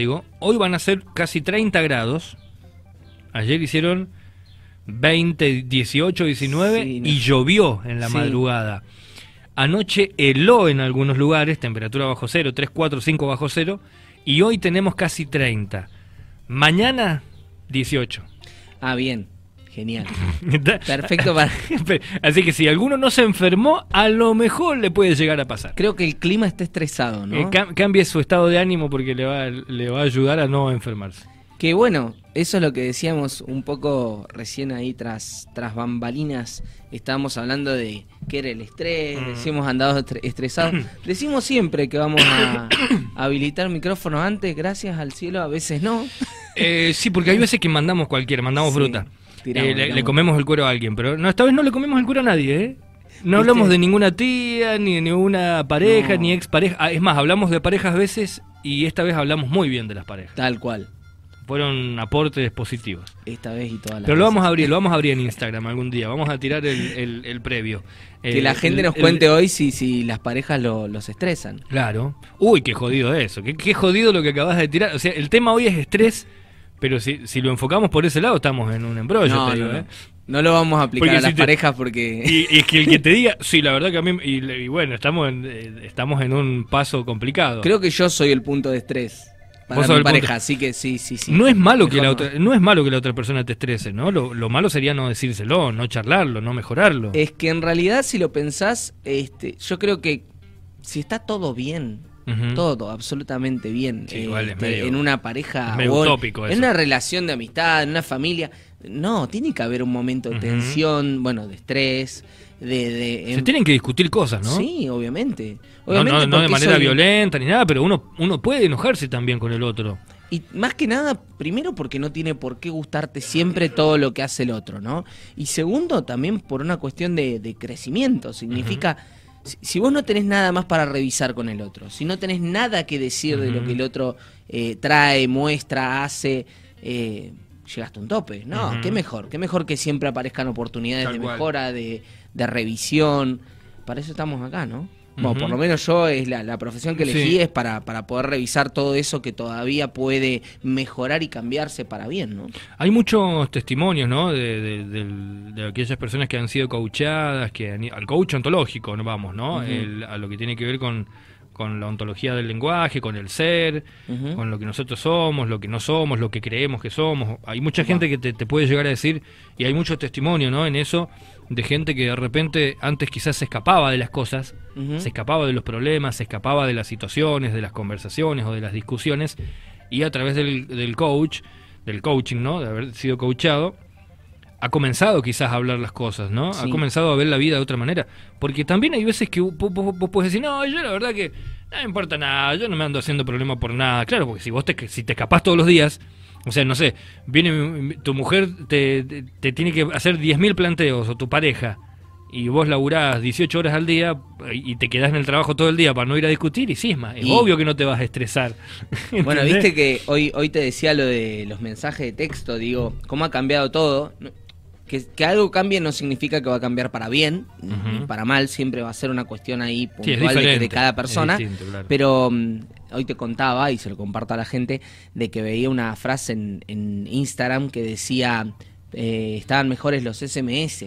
digo, hoy van a ser casi 30 grados. Ayer hicieron 20, 18, 19 Sí, no. y llovió en la Sí. madrugada. Anoche heló en algunos lugares, temperatura bajo cero, 3, 4, 5 bajo cero, y hoy tenemos casi 30. Mañana, 18. Ah, bien. Genial. Perfecto para... Así que si alguno no se enfermó, a lo mejor le puede llegar a pasar. Creo que el clima está estresado, ¿no? Eh, cam- cambie su estado de ánimo porque le va, le va a ayudar a no enfermarse. Que bueno, eso es lo que decíamos un poco recién ahí tras, tras bambalinas. Estábamos hablando de qué era el estrés, Mm. decimos andados estre- estresados. Decimos siempre que vamos a habilitar micrófonos antes, gracias al cielo, a veces no. Eh, sí, porque hay veces que mandamos cualquiera, mandamos Sí, fruta. tiramos, Eh, le, comemos el cuero a alguien, pero no, esta vez no le comemos el cuero a nadie, ¿eh? No ¿Viste? hablamos de ninguna tía, ni de ninguna pareja, No. ni expareja. Ah, es más, hablamos de parejas veces y esta vez hablamos muy bien de las parejas. Tal cual. Fueron aportes positivos. Esta vez y todas las Pero lo vamos a abrir, lo vamos a abrir en Instagram algún día. Vamos a tirar el, el- el previo. Que Eh, la gente nos cuente hoy si, si las parejas lo- los estresan. Claro. Uy, qué jodido eso. Qué, qué jodido lo que acabas de tirar. O sea, el tema hoy es estrés, pero si, si lo enfocamos por ese lado, estamos en un embrollo, no, te digo, no, no. ¿eh? No lo vamos a aplicar Porque a las si te- parejas porque... Y, y es que el que te diga, sí, la verdad que a mí, y, y bueno, estamos en, eh, estamos en un paso complicado. Creo que yo soy el punto de estrés para punto- pareja, así que sí, sí, sí. no es malo que la no. otra, no es malo que la otra persona te estrese, ¿no? Lo, lo malo sería no decírselo, no charlarlo, no mejorarlo. Es que en realidad, si lo pensás, este, yo creo que si está todo bien, Todo absolutamente bien, Sí, igual es este, medio- en una pareja, es o en- utópico en eso. una relación de amistad, en una familia, no, tiene que haber un momento de tensión, bueno, de estrés, de... de Se em- tienen que discutir cosas, ¿no? Sí, obviamente. No, Obviamente no, no de manera violenta ni nada, pero uno, uno puede enojarse también con el otro. Y más que nada, primero porque no tiene por qué gustarte siempre todo lo que hace el otro, ¿no? Y segundo, también por una cuestión de, de crecimiento. Significa, si, si vos no tenés nada más para revisar con el otro, si no tenés nada que decir de lo que el otro eh, trae, muestra, hace, eh, llegaste a un tope. No, qué mejor, qué mejor que siempre aparezcan oportunidades Tal de mejora, de, de revisión. Para eso estamos acá, ¿no? Bueno, por lo menos yo es la, la profesión que elegí Sí. es para, para poder revisar todo eso que todavía puede mejorar y cambiarse para bien, ¿no? Hay muchos testimonios, ¿no? De, de- de aquellas personas que han sido coachadas, que han al coach ontológico, no vamos, ¿no? El- a lo que tiene que ver con, con la ontología del lenguaje, con el ser, con lo que nosotros somos, lo que no somos, lo que creemos que somos. Hay mucha gente que te, te puede llegar a decir, y hay mucho testimonio, ¿no? En eso, de gente que de repente antes quizás se escapaba de las cosas, se escapaba de los problemas, se escapaba de las situaciones, de las conversaciones o de las discusiones, y a través del, del coach, del coaching, ¿no? De haber sido coachado, ha comenzado quizás a hablar las cosas, ¿no? Ha comenzado a ver la vida de otra manera. Porque también hay veces que vos, vos- vos puedes decir, no, yo la verdad que no me importa nada, yo no me ando haciendo problema por nada. Claro, porque si vos te, si te escapás todos los días, o sea, no sé, viene tu mujer, te, te, te tiene que hacer 10.000 planteos, o tu pareja, y vos laburás 18 horas al día y te quedás en el trabajo todo el día para no ir a discutir, y cisma, es Y- obvio que no te vas a estresar. Bueno, viste que hoy, hoy te decía lo de los mensajes de texto, digo, cómo ha cambiado todo. Que, que algo cambie no significa que va a cambiar para bien, ni para mal, siempre va a ser una cuestión ahí Sí, puntual de, cada persona. distinto, claro. Pero hoy te contaba, y se lo comparto a la gente, de que veía una frase en, en Instagram que decía, eh, estaban mejores los SMS,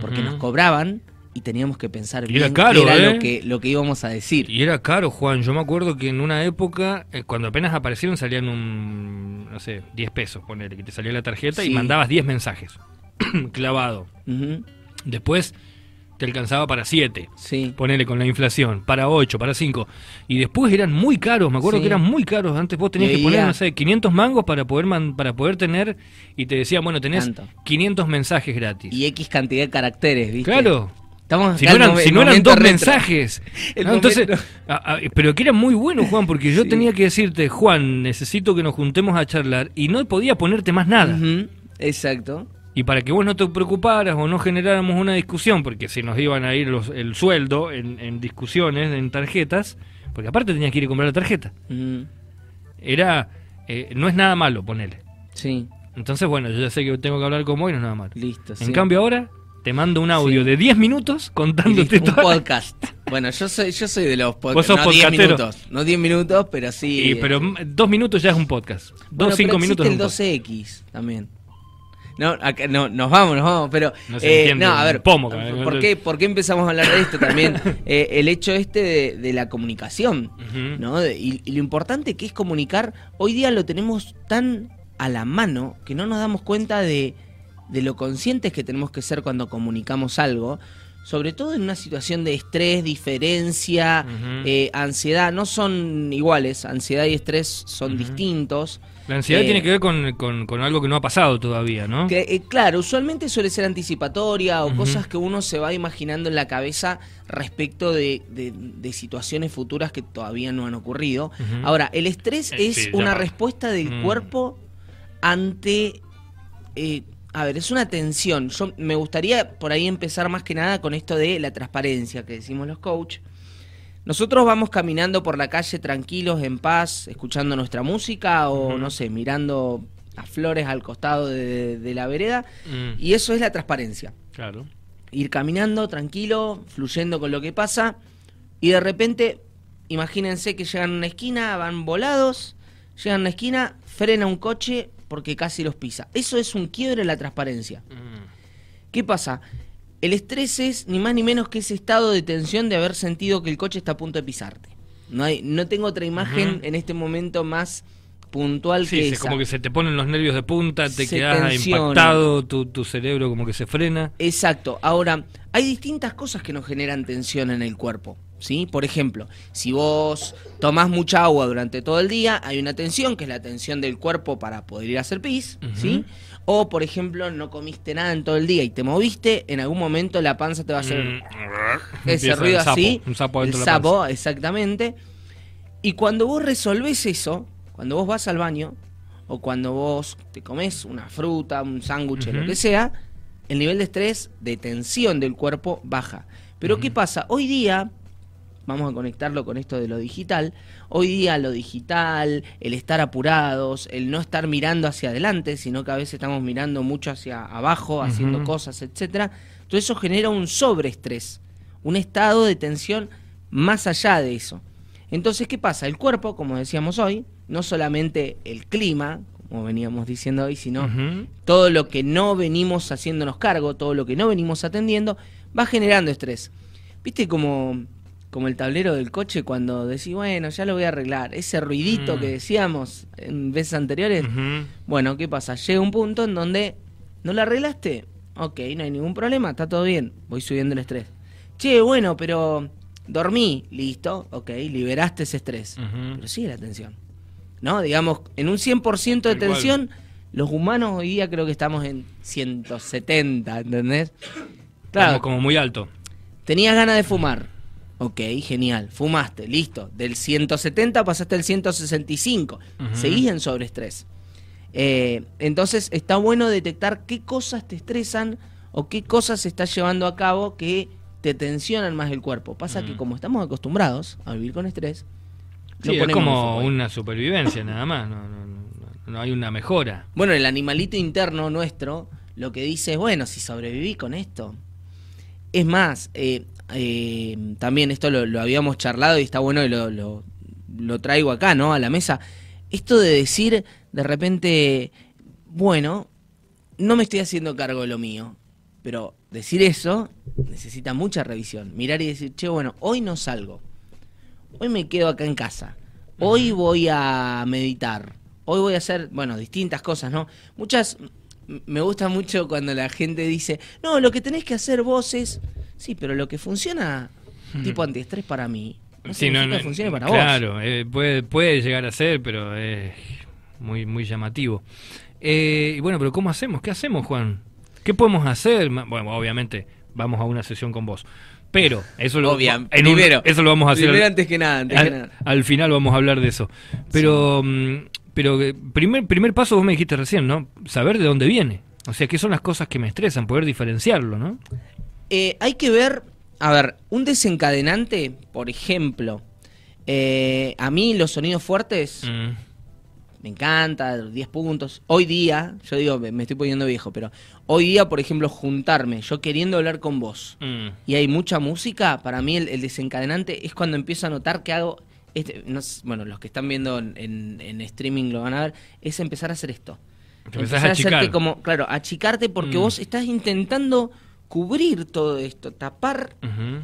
porque nos cobraban y teníamos que pensar Y bien era caro, qué era ¿eh? lo, que, lo que íbamos a decir. Y era caro, Juan. Yo me acuerdo que en una época, eh, cuando apenas aparecieron, salían un, no sé, 10 pesos, ponele, que te salía la tarjeta y mandabas 10 mensajes. Clavado. Después te alcanzaba para 7. Sí. Ponele con la inflación, para 8, para 5. Y después eran muy caros, me acuerdo Sí. que eran muy caros. Antes vos tenías que poner, no sé, 500 mangos para poder man- para poder tener. Y te decían, bueno, tenés Tanto. 500 mensajes gratis. Y X cantidad de caracteres, ¿viste? Claro. Estamos Si no eran, si no dos retro. mensajes. ¿no? Entonces, momento- a- a- pero que era muy bueno, Juan, porque yo Sí. tenía que decirte, Juan, necesito que nos juntemos a charlar y no podía ponerte más nada. Exacto. Y para que vos no te preocuparas o no generáramos una discusión, porque si nos iban a ir los, el sueldo en, en discusiones, en tarjetas, porque aparte tenías que ir a comprar la tarjeta. Ujú, Era, eh, no es nada malo, ponele. Sí, Entonces, bueno, yo ya sé que tengo que hablar con vos y no es nada malo. listo. En sí. cambio ahora te mando un audio Sí. de 10 minutos contándote listo, un toda podcast. Bueno, yo soy, yo soy de los Vos podcasts. sos No 10 podcastero. minutos. No 10 minutos, pero sí. Y, pero mm, dos minutos ya es un podcast. Dos, cinco pero minutos es un existe podcast. el 2X también. No, acá, no, nos vamos, nos vamos, pero... No se entiende no, a ver, pomo. ¿por qué, ¿por qué empezamos a hablar de esto también? Eh, el hecho este de, de la comunicación. ¿no? De- y, y lo importante que es comunicar, hoy día lo tenemos tan a la mano que no nos damos cuenta de, de lo conscientes que tenemos que ser cuando comunicamos algo, sobre todo en una situación de estrés, diferencia, eh, ansiedad, no son iguales, ansiedad y estrés son distintos. La ansiedad Eh, tiene que ver con, con- con algo que no ha pasado todavía, ¿no? Que, eh, claro, usualmente suele ser anticipatoria o cosas que uno se va imaginando en la cabeza respecto de, de- de situaciones futuras que todavía no han ocurrido. Ahora, el estrés es sí, una va. respuesta del Mm. cuerpo ante... eh, a ver, es una tensión. Yo me gustaría por ahí empezar más que nada con esto de la transparencia que decimos los coach. Nosotros vamos caminando por la calle tranquilos, en paz, escuchando nuestra música o, no sé, mirando a flores al costado de, de la vereda. Mm, Y eso es la transparencia. claro. Ir caminando tranquilo, fluyendo con lo que pasa. Y de repente, imagínense que llegan a una esquina, van volados, llegan a una esquina, frena un coche porque casi los pisa. Eso es un quiebre en la transparencia. Mm, ¿Qué pasa? El estrés es ni más ni menos que ese estado de tensión de haber sentido que el coche está a punto de pisarte. No, hay, no tengo otra imagen en este momento más puntual Sí, que se- esa. como que se te ponen los nervios de punta, te Se quedas tensiona. impactado, tu, tu cerebro como que se frena. Exacto. Ahora, hay distintas cosas que nos generan tensión en el cuerpo. ¿Sí? Por ejemplo, si vos tomás mucha agua durante todo el día, hay una tensión, que es la tensión del cuerpo para poder ir a hacer pis, ¿sí? O, por ejemplo, no comiste nada en todo el día y te moviste, en algún momento la panza te va a hacer Mm, ese empieza ruido el sapo, así, Un sapo el dentro de la panza. sapo, exactamente. Y cuando vos resolvés eso, cuando vos vas al baño, o cuando vos te comes una fruta, un sándwich, lo que sea, el nivel de estrés, de tensión del cuerpo baja. Pero ¿qué pasa? Hoy día, vamos a conectarlo con esto de lo digital, hoy día lo digital, el estar apurados, el no estar mirando hacia adelante, sino que a veces estamos mirando mucho hacia abajo, haciendo cosas, etcétera. Todo eso genera un sobreestrés, un estado de tensión más allá de eso. Entonces, ¿qué pasa? El cuerpo, como decíamos hoy, no solamente el clima, como veníamos diciendo hoy, sino todo lo que no venimos haciéndonos cargo, todo lo que no venimos atendiendo, va generando estrés. ¿Viste como, como el tablero del coche cuando decís, bueno, ya lo voy a arreglar? Ese ruidito Mm. que decíamos en veces anteriores. Bueno, ¿qué pasa? Llega un punto en donde no lo arreglaste. Ok, no hay ningún problema, está todo bien. Voy subiendo el estrés. Che, bueno, pero dormí, listo, ok, liberaste ese estrés. Pero sigue la tensión. ¿No? Digamos, en un 100% de tensión, los humanos hoy día creo que estamos en 170, ¿entendés? Claro, Como, como muy alto. tenías ganas de fumar. Ok, genial. Fumaste, listo. Del 170 pasaste al 165. Ujú. Seguís en sobreestrés. Eh, entonces está bueno detectar qué cosas te estresan o qué cosas se está llevando a cabo que te tensionan más el cuerpo. Pasa que como estamos acostumbrados a vivir con estrés, no Sí, es como ahí. una supervivencia nada más, no, no, no- no hay una mejora. Bueno, el animalito interno nuestro lo que dice es, bueno, si sobreviví con esto. Es más, eh, eh, también esto lo, lo habíamos charlado y está bueno y lo, lo- lo traigo acá, ¿no? A la mesa. Esto de decir de repente, bueno, no me estoy haciendo cargo de lo mío. Pero decir eso necesita mucha revisión. Mirar y decir, che, bueno, hoy no salgo. Hoy me quedo acá en casa. Hoy voy a meditar. Hoy voy a hacer, bueno, distintas cosas, ¿no? Muchas, me gusta mucho cuando la gente dice, no, lo que tenés que hacer vos es, sí, pero lo que funciona tipo antiestrés para mí, no Sí, no, significa no, que funcione para vos. claro, eh, puede, puede llegar a ser, pero es muy, muy llamativo. Eh, y bueno, pero ¿cómo hacemos? ¿Qué hacemos, Juan? ¿Qué podemos hacer? Bueno, obviamente vamos a una sesión con vos. Pero eso lo, Obvia- en un- primero, eso lo vamos a hacer primero al- antes que nada, antes que al, nada. al final vamos a hablar de eso. Pero, mm, pero eh, primer, primer paso, vos me dijiste recién, ¿no? Saber de dónde viene. O sea, qué son las cosas que me estresan, poder diferenciarlo, ¿no? Eh, hay que ver, a ver, un desencadenante, por ejemplo, eh, a mí los sonidos fuertes Mm, me encanta, 10 puntos. Hoy día, yo digo, me estoy poniendo viejo, pero hoy día, por ejemplo, juntarme, yo queriendo hablar con vos, Mm. y hay mucha música, para mí el, el desencadenante es cuando empiezo a notar que hago, este, no sé, bueno, los que están viendo en, en- en streaming lo van a ver, es empezar a hacer esto. Te Empezar a hacerte achicar. como, claro, achicarte porque Mm. vos estás intentando cubrir todo esto, tapar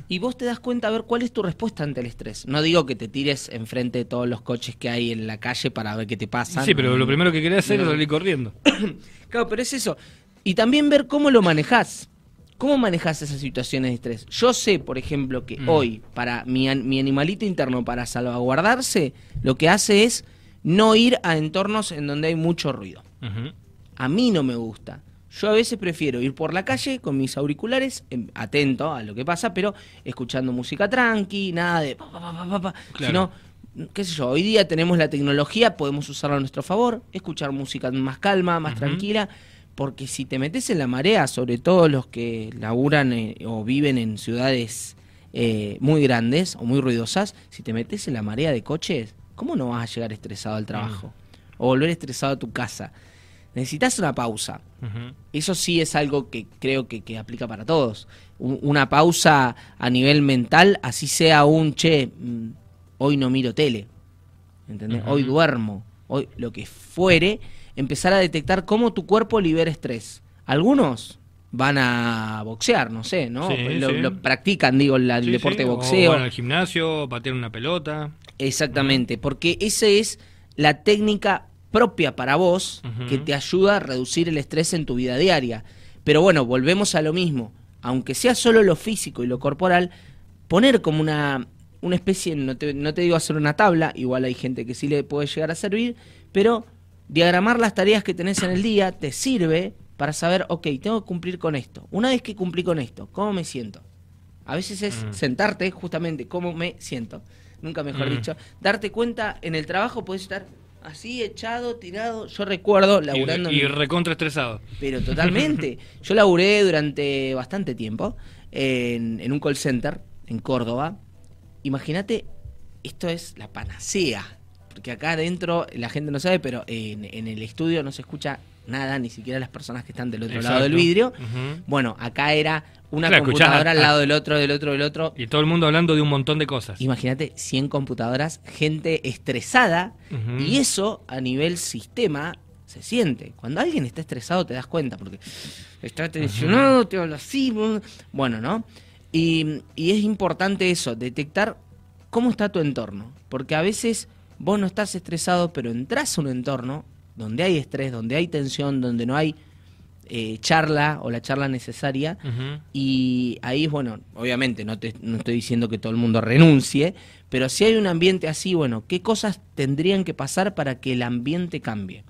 y vos te das cuenta a ver cuál es tu respuesta ante el estrés. No digo que te tires enfrente de todos los coches que hay en la calle para ver qué te pasa. Sí, pero lo primero que querés hacer es salir corriendo. Claro, pero es eso. Y también ver cómo lo manejás. ¿Cómo manejás esas situaciones de estrés? Yo sé, por ejemplo, que Mm. hoy, para mi, mi animalito interno, para salvaguardarse, lo que hace es no ir a entornos en donde hay mucho ruido. A mí no me gusta. Yo a veces prefiero ir por la calle con mis auriculares, em, atento a lo que pasa, pero escuchando música tranqui, nada de pa, pa, pa, pa, pa, pa. Claro. Sino, qué sé yo, hoy día tenemos la tecnología, podemos usarla a nuestro favor, escuchar música más calma, más tranquila, porque si te metes en la marea, sobre todo los que laburan eh, o viven en ciudades eh, muy grandes o muy ruidosas, si te metes en la marea de coches, ¿cómo no vas a llegar estresado al trabajo? O volver estresado a tu casa. Necesitas una pausa. Eso sí es algo que creo que, que aplica para todos. Un- una pausa a nivel mental, así sea un, che, mm, hoy no miro tele, ¿entendés? Hoy duermo, hoy lo que fuere, empezar a detectar cómo tu cuerpo libera estrés. Algunos van a boxear, no sé, ¿no? Sí, lo, sí. lo practican, digo, el Sí, deporte de o boxeo. van al gimnasio, patear una pelota. Exactamente, porque esa es la técnica propia para vos que te ayuda a reducir el estrés en tu vida diaria. Pero bueno, volvemos a lo mismo. Aunque sea solo lo físico y lo corporal, poner como una, una especie, no te, no te digo hacer una tabla, igual hay gente que sí le puede llegar a servir, pero diagramar las tareas que tenés en el día te sirve para saber, ok, tengo que cumplir con esto. Una vez que cumplí con esto, ¿cómo me siento? A veces es Mm. sentarte justamente cómo me siento. Nunca mejor Mm. dicho. Darte cuenta, en el trabajo puedes estar así, echado, tirado. Yo recuerdo laburando... Y, y en- recontra estresado. pero totalmente. Yo laburé durante bastante tiempo en, en un call center en Córdoba. Imagínate, esto es la panacea. Porque acá adentro la gente no sabe, pero en, en el estudio no se escucha nada, ni siquiera las personas que están del otro lado del vidrio. Bueno, acá era una Claro, computadora al lado del otro, del otro, del otro. Y todo el mundo hablando de un montón de cosas. Imagínate 100 computadoras, gente estresada, y eso a nivel sistema se siente. Cuando alguien está estresado te das cuenta, porque está tensionado, te habla así, bueno, ¿no? Y, y es importante eso, detectar cómo está tu entorno, porque a veces vos no estás estresado, pero entras a un entorno donde hay estrés, donde hay tensión, donde no hay eh, charla o la charla necesaria, y ahí, bueno, obviamente no, te, no estoy diciendo que todo el mundo renuncie, pero si hay un ambiente así, bueno, ¿qué cosas tendrían que pasar para que el ambiente cambie?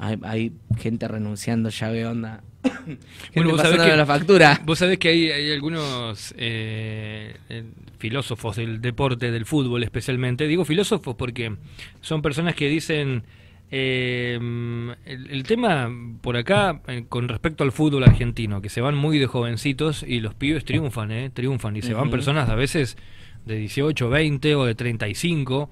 Hay, hay gente renunciando, ya veo onda. Bueno, vos sabés que- la factura. Vos sabés que hay, hay algunos eh, eh, filósofos del deporte, del fútbol especialmente. Digo filósofos porque son personas que dicen... eh, el, el tema por acá eh, con respecto al fútbol argentino, que se van muy de jovencitos y los pibes triunfan, ¿eh? Triunfan y se van personas a veces de 18, 20 o de 35.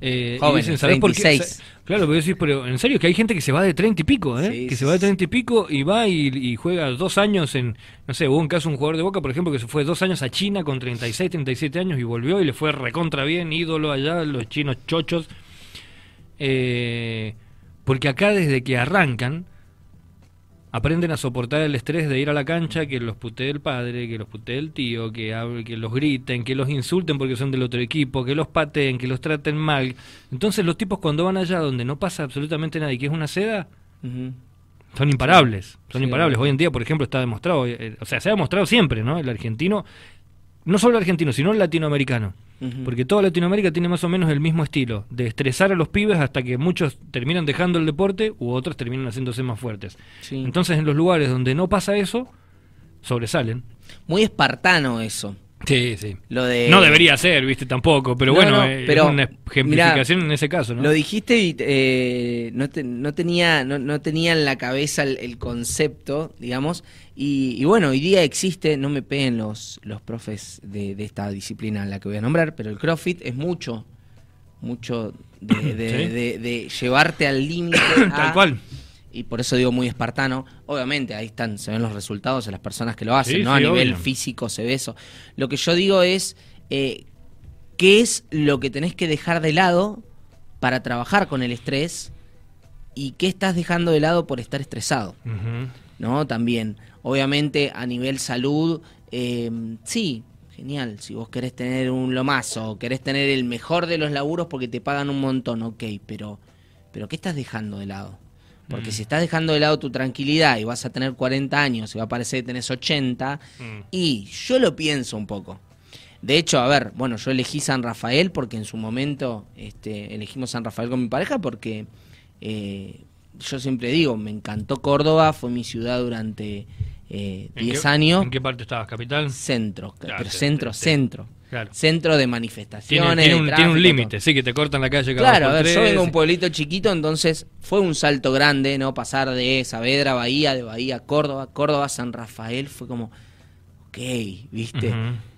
Eh, y dicen, ¿sabés por qué? 36. Claro, pero decís, pero en serio que hay gente que se va de 30 y pico, ¿eh? Sí, que se va de sí. 30 y pico y va y, y juega dos años en, no sé, hubo un caso un jugador de Boca, por ejemplo, que se fue dos años a China con 36, 37 años y volvió y le fue recontra bien, ídolo allá, los chinos chochos. Eh, porque acá desde que arrancan, aprenden a soportar el estrés de ir a la cancha, que los putee el padre, que los putee el tío, que, hable- que los griten, que los insulten porque son del otro equipo, que los pateen, que los traten mal. Entonces los tipos cuando van allá donde no pasa absolutamente nada y que es una seda, son imparables, son Sí. imparables. Hoy en día, por ejemplo, está demostrado, eh, o sea, se ha demostrado siempre, ¿no? El argentino, no solo el argentino, sino el latinoamericano. Porque toda Latinoamérica tiene más o menos el mismo estilo, de estresar a los pibes hasta que muchos terminan dejando el deporte u otros terminan haciéndose más fuertes. Sí. Entonces, en los lugares donde no pasa eso, sobresalen. Muy espartano eso. Sí, sí. Lo de... No debería ser, viste, tampoco, pero No, bueno, no, eh, pero, es una ejemplificación en ese caso, ¿no? Lo dijiste y eh, no, te- no tenía no, no tenía en la cabeza el, el concepto, digamos, y, y bueno, hoy día existe, no me peguen los, los profes de, de esta disciplina en la que voy a nombrar, pero el CrossFit es mucho, mucho de, de- Sí. de- de llevarte al límite. Tal cual. Y por eso digo muy espartano. Obviamente, ahí están, se ven los resultados de las personas que lo hacen, Sí, ¿no? a nivel obvio. físico se ve eso. Lo que yo digo es, eh, ¿qué es lo que tenés que dejar de lado para trabajar con el estrés? ¿Y qué estás dejando de lado por estar estresado? ¿no? También, obviamente a nivel salud, eh, sí, genial, si vos querés tener un lomazo, querés tener el mejor de los laburos porque te pagan un montón, ok, pero, pero ¿qué estás dejando de lado? Porque Mm. si estás dejando de lado tu tranquilidad y vas a tener 40 años y va a parecer que tenés 80, Mm. y yo lo pienso un poco. De hecho, a ver, bueno, yo elegí San Rafael porque en su momento este, elegimos San Rafael con mi pareja porque eh, yo siempre digo, me encantó Córdoba, fue mi ciudad durante eh, ¿En 10 qué- años. ¿En qué parte estabas? ¿Capital? Centro, Claro, pero centro, centro. Claro. Centro de manifestaciones. tiene un, tiene límite, sí, que te cortan la calle cada Claro, a ver, yo vengo de un pueblito chiquito, entonces fue un salto grande, ¿no? Pasar de Saavedra, Bahía, de Bahía a Córdoba, Córdoba, San Rafael, fue como, ok, ¿viste?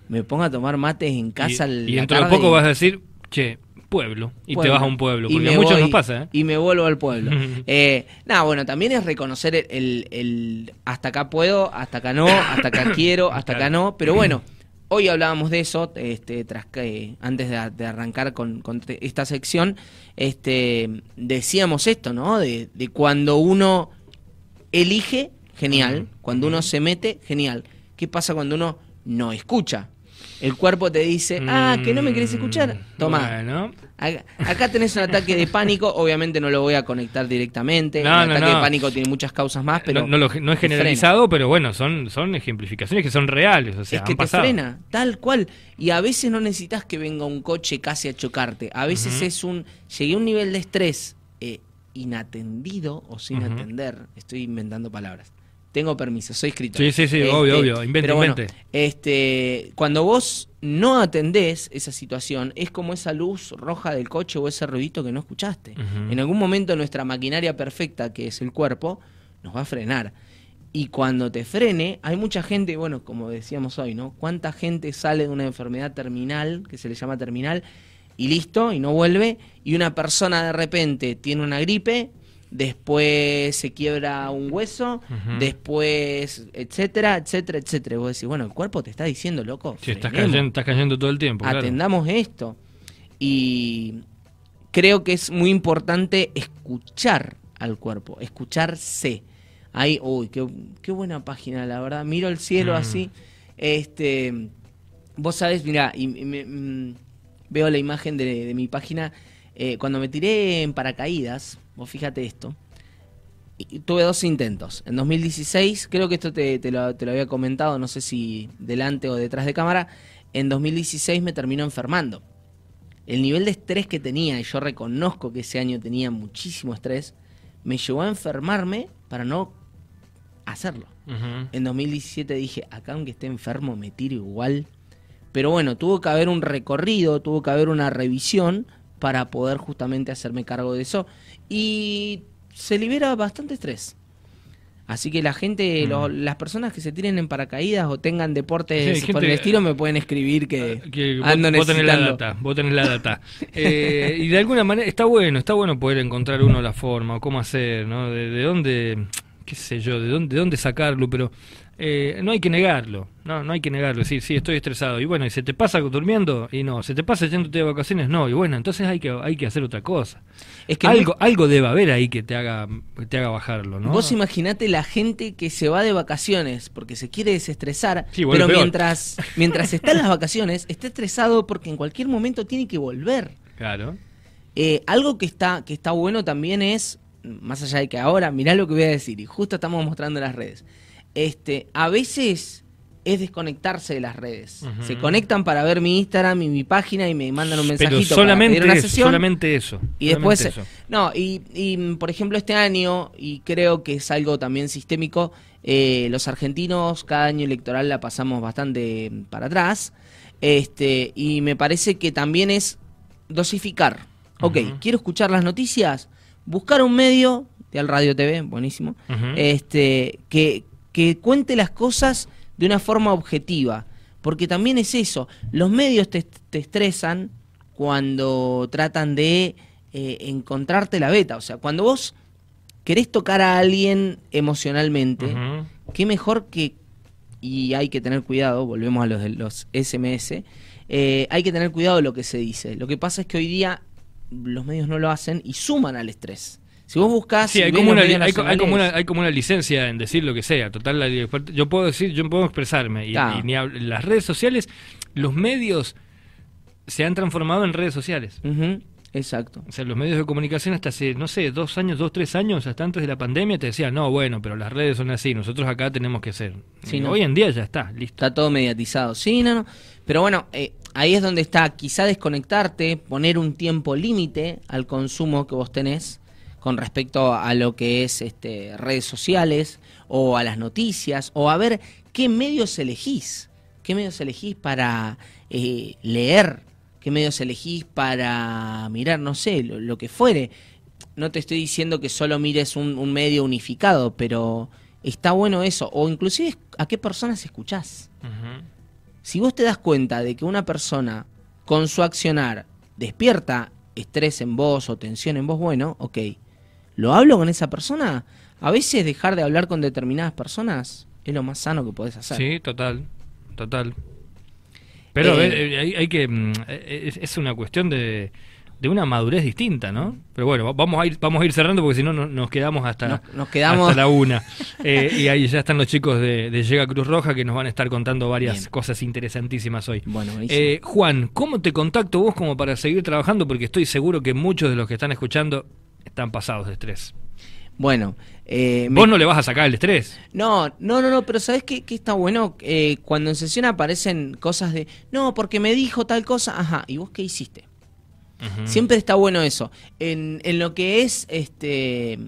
Me pongo a tomar mates en casa y, al- y dentro de poco vas a decir, che, pueblo. Y te vas a un pueblo. Y Porque a muchos voy- nos pasa, ¿eh? Y me vuelvo al pueblo. eh, nada, bueno, también es reconocer el, el- el hasta acá puedo, hasta acá no, hasta acá quiero, hasta acá no. Pero bueno, hoy hablábamos de eso, este, tras que, antes de, de arrancar con, con esta sección, este, decíamos esto, ¿no? De, de cuando uno elige, genial. Cuando uno se mete, genial. ¿Qué pasa cuando uno no escucha? El cuerpo te dice, ah, que no me querés escuchar. Mm, Toma, Bueno, Acá, acá tenés un ataque de pánico, obviamente no lo voy a conectar directamente. No, el no, ataque no. de pánico tiene muchas causas más, pero no, lo- es frena. generalizado, pero bueno, son, son ejemplificaciones que son reales. O sea, es que han te frena, tal cual. Y a veces no necesitas que venga un coche casi a chocarte. A veces es un. Llegué a un nivel de estrés eh, inatendido o sin atender. Estoy inventando palabras. Tengo permiso, soy escritor. Sí, sí, sí, obvio, obvio. Invente, pero bueno, invente. este, cuando vos no atendés esa situación, es como esa luz roja del coche o ese ruidito que no escuchaste. En algún momento nuestra maquinaria perfecta, que es el cuerpo, nos va a frenar. Y cuando te frene, hay mucha gente, bueno, como decíamos hoy, ¿no? ¿Cuánta gente sale de una enfermedad terminal, que se le llama terminal, y listo, y no vuelve? Y una persona de repente tiene una gripe, después se quiebra un hueso, después, etcétera, etcétera, etcétera. Y vos decís, bueno, el cuerpo te está diciendo, loco, Sí, estás cayendo, estás cayendo todo el tiempo. claro. atendamos esto. Y creo que es muy importante escuchar al cuerpo, escucharse. Ahí, uy, qué, qué buena página, la verdad. Miro el cielo Mm. así. Este, vos sabés, mira, y, y me- mm, veo la imagen de, de mi página. Eh, cuando me tiré en paracaídas, vos fíjate esto. y tuve dos intentos. En 2016, creo que esto te, te lo, te lo había comentado, no sé si delante o detrás de cámara. En 2016 me terminó enfermando. El nivel de estrés que tenía, y yo reconozco que ese año tenía muchísimo estrés, me llevó a enfermarme para no hacerlo. En 2017 dije, acá aunque esté enfermo me tiro igual. Pero bueno, tuvo que haber un recorrido, tuvo que haber una revisión para poder justamente hacerme cargo de eso. Y se libera bastante estrés. Así que la gente, Mm. lo- las personas que se tiren en paracaídas o tengan deportes Sí, por el estilo me pueden escribir que, que vos, ando vos tenés la data, vos tenés la data. Eh, y de alguna manera está bueno, está bueno poder encontrar uno la forma o cómo hacer, ¿no? De, de dónde, qué sé yo, de dónde, de dónde sacarlo, pero eh, no hay que negarlo, no, no hay que negarlo, sí, sí, estoy estresado. Y bueno, y se te pasa durmiendo y no, se te pasa yéndote de vacaciones, no, y bueno, entonces hay que, hay que hacer otra cosa. Es que algo, algo debe haber ahí que te haga, que te haga bajarlo, ¿no? Vos imaginate la gente que se va de vacaciones porque se quiere desestresar, Sí, pero mientras, mientras está en las vacaciones, está estresado porque en cualquier momento tiene que volver. Claro. Eh, algo que está, que está bueno también es, más allá de que ahora, mirá lo que voy a decir, y justo estamos mostrando en las redes. Este, a veces es desconectarse de las redes. Se conectan para ver mi Instagram y mi página y me mandan un mensajito Pero para solamente pedir una eso, sesión. solamente eso. Y después, eso. no, y, y, por ejemplo este año, y creo que es algo también sistémico, eh, los argentinos cada año electoral la pasamos bastante para atrás, este, y me parece que también es dosificar. Ok, quiero escuchar las noticias, buscar un medio, de al Radio TV, buenísimo, este, que, que cuente las cosas de una forma objetiva. Porque también es eso, los medios te, te estresan cuando tratan de eh, encontrarte la beta. O sea, cuando vos querés tocar a alguien emocionalmente, Ujú. qué mejor que, y hay que tener cuidado, volvemos a los los SMS, eh, hay que tener cuidado de lo que se dice. Lo que pasa es que hoy día los medios no lo hacen y suman al estrés. Si vos buscás... Sí, hay como, una, hay, hay como una, hay como una licencia en decir lo que sea. Total, la yo puedo decir, yo puedo expresarme. Y, Claro. y ni hab- las redes sociales, los medios se han transformado en redes sociales. Exacto. O sea, los medios de comunicación hasta hace, no sé, dos años, dos, tres años, hasta antes de la pandemia, te decían, no, bueno, pero las redes son así, nosotros acá tenemos que ser. Sí, Y no. Hoy en día ya está, listo. Está todo mediatizado. Sí, no, no. Pero bueno, eh, ahí es donde está quizá desconectarte, poner un tiempo límite al consumo que vos tenés con respecto a lo que es este, redes sociales o a las noticias o a ver qué medios elegís. ¿Qué medios elegís para eh, leer? ¿Qué medios elegís para mirar? No sé, lo, lo que fuere. No te estoy diciendo que solo mires un, un medio unificado, pero está bueno eso. O inclusive a qué personas escuchás. Si vos te das cuenta de que una persona con su accionar despierta estrés en vos o tensión en vos, bueno, ok. ¿Lo hablo con esa persona? A veces dejar de hablar con determinadas personas es lo más sano que podés hacer. Sí, total, total. Pero Eh, eh, eh, hay, hay que mm, es, una cuestión de, de una madurez distinta, ¿no? Pero bueno, va- vamos a ir vamos a ir cerrando porque si no no- nos quedamos hasta, Nos- nos quedamos- hasta la una. Eh, y ahí ya están los chicos de, de Llega Cruz Roja que nos van a estar contando varias Bien. cosas interesantísimas hoy. Bueno. Eh, Juan, ¿cómo te contacto vos como para seguir trabajando? Porque estoy seguro que muchos de los que están escuchando están pasados de estrés. Bueno, eh, me- Vos no le vas a sacar el estrés. No, no, no, no, pero ¿sabes qué, qué está bueno? Eh, cuando en sesión aparecen cosas de, no, porque me dijo tal cosa, ajá, ¿y vos qué hiciste? Siempre está bueno eso. En, en lo que es este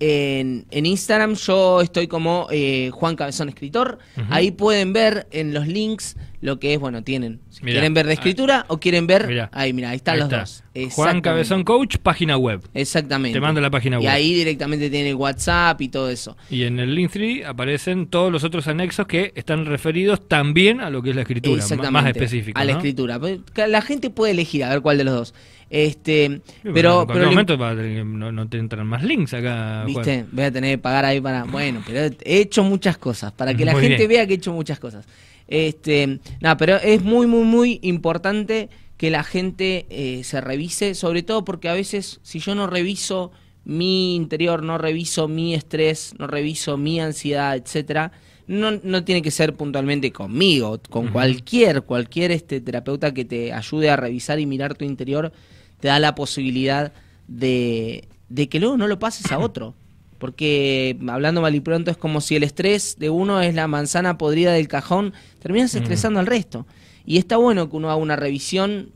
en, en Instagram yo estoy como eh, Juan Cabezón Escritor. Ahí pueden ver en los links lo que es, bueno, tienen. Si Mirá. quieren ver de escritura o quieren ver... Mirá. Ahí, mira, ahí están Ahí los está. dos. Juan. Cabezón Coach, página web. Exactamente. Te mando la página Y web. ahí directamente tiene WhatsApp y todo eso. Y en el Linktree aparecen todos los otros anexos que están referidos también a lo que es la escritura, Exactamente. más específico. A la ¿no? escritura. Pues, La gente puede elegir a ver cuál de los dos. Este, Sí, pero, en pero momento no, no te entran más links acá. Juan. ¿Viste? Voy a tener que pagar ahí para. Bueno, pero he hecho muchas cosas. Para que la Muy gente bien. vea que he hecho muchas cosas. Este. Nada, pero es muy, muy, muy importante que la gente eh, se revise. Sobre todo porque a veces, si yo no reviso mi interior, no reviso mi estrés, no reviso mi ansiedad, etcétera. No, no tiene que ser puntualmente conmigo, con cualquier, cualquier este terapeuta que te ayude a revisar y mirar tu interior, te da la posibilidad de, de que luego no lo pases a otro. Porque hablando mal y pronto es como si el estrés de uno es la manzana podrida del cajón, terminas Mm. estresando al resto. Y está bueno que uno haga una revisión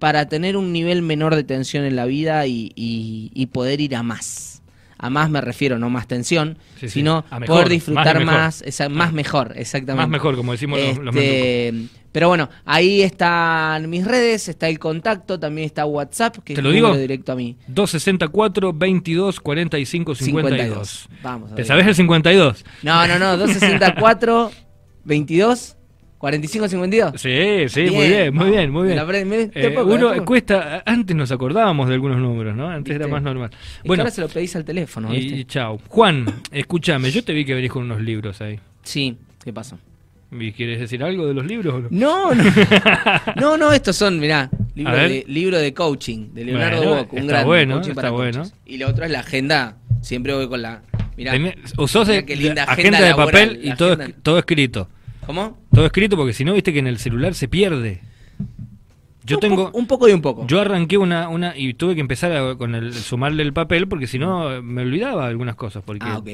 para tener un nivel menor de tensión en la vida y, y- y poder ir a más. A más me refiero, no más tensión, Sí, sí. sino A mejor, poder disfrutar más mejor. más, mejor, exactamente. Más mejor, como decimos los, los Este, pero bueno, ahí están mis redes, está el contacto, también está WhatsApp, que ¿Te es lo digo? directo a mí. 264 22 45 52. Vamos a ¿Te sabes el 52? No, no, no, 264 22 45 52. Sí, sí, muy bien, muy bien, muy bien. la me- Eh, puedo- uno cuesta, antes nos acordábamos de algunos números, ¿no? Antes era más normal. Que Bueno, ahora se lo pedís al teléfono, y, ¿viste? y chao. Juan, escúchame, yo te vi que venís con unos libros ahí. Sí, ¿qué pasó? ¿Y ¿Quieres decir algo de los libros o no? No, no. no, estos son, mirá, libro de, libro de coaching, de Leonardo Bueno, Bock, un está gran bueno, coaching para bueno. Y lo otro es la agenda, siempre voy con la... Mirá, Tenés- mirá de- qué linda agenda agenda de laboral, papel y la todo, agenda. todo escrito. ¿Cómo? Todo escrito porque si no, viste que en el celular se pierde. Yo un tengo... po- un poco y un poco. Yo arranqué una, una y tuve que empezar a- con el sumarle el papel porque si no me olvidaba algunas cosas porque ah, ok.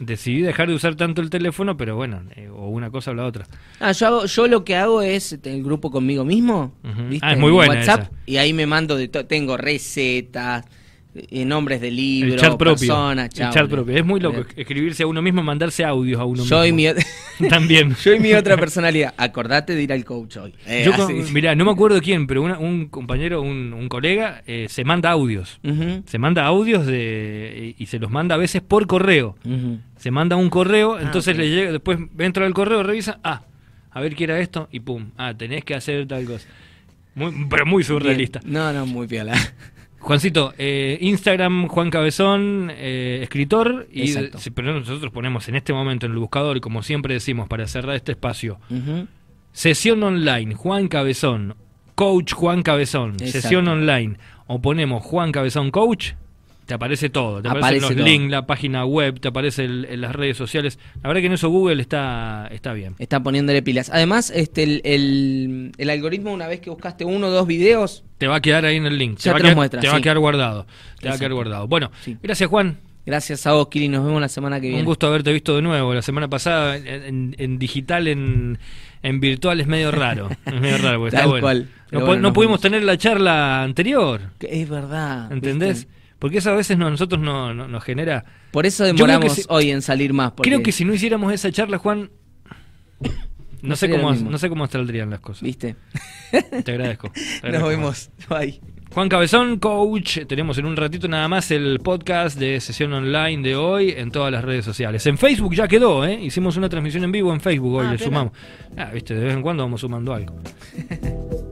decidí dejar de usar tanto el teléfono, pero bueno, eh, o una cosa o la otra. Ah, yo, hago- yo lo que hago es el grupo conmigo mismo. ¿viste? Ah, es muy En buena WhatsApp, esa. y ahí me mando de todo. Tengo recetas, nombres de libros, el chat propio. personas, el chao, chat propio. Es muy loco escribirse a uno mismo, mandarse audios a uno Yo y, mi, mismo. También. yo y mi otra personalidad. Acordate de ir al coach hoy. Eh, Yo con- así. mirá, no me acuerdo quién, pero una- un compañero, un, un colega, eh, se manda audios. Se manda audios de, y se los manda a veces por correo. Se manda un correo, entonces ok. le llega, después entra al correo, revisa, ah, a ver qué era esto, y pum, ah, tenés que hacer tal cosa. Muy- pero muy surrealista. Bien. No, no, muy piola. Juancito, eh, Instagram, Juan Cabezón, eh, escritor. Y si- pero nosotros ponemos en este momento en el buscador, y como siempre decimos, para cerrar este espacio, sesión online, Juan Cabezón, coach Juan Cabezón, Exacto. sesión online, o ponemos Juan Cabezón Coach, te aparece todo. Te aparecen Aparece los links, la página web, te aparece el- en las redes sociales. La verdad que en eso Google está, está bien. Está poniéndole pilas. Además, este el, el- el algoritmo, una vez que buscaste uno o dos videos, Te va a quedar ahí en el link. Ya te va, a te lo quedar, muestra, te va a quedar guardado. Te va a quedar guardado. Bueno, Sí. gracias Juan. gracias a vos, Kiri. Nos vemos la semana que viene. Un gusto haberte visto de nuevo. La semana pasada en, en- en digital, en, en virtual es medio raro. Es medio raro porque está Tal bueno. cual. No, bueno, pudimos tener la charla anterior. Es verdad. ¿Entendés? ¿viste? Porque eso a veces no, a nosotros no, no- nos genera. Por eso demoramos si- hoy en salir más. porque- Creo que si no hiciéramos esa charla, Juan. No, sé cómo no sé cómo saldrían las cosas. ¿Viste? Te agradezco. Te Nos vemos. Bye. Juan Cabezón, coach. Tenemos en un ratito nada más el podcast de sesión online de hoy en todas las redes sociales. En Facebook ya quedó, ¿eh? Hicimos una transmisión en vivo en Facebook hoy, Ah, le sumamos. Ah, viste, de vez en cuando vamos sumando algo.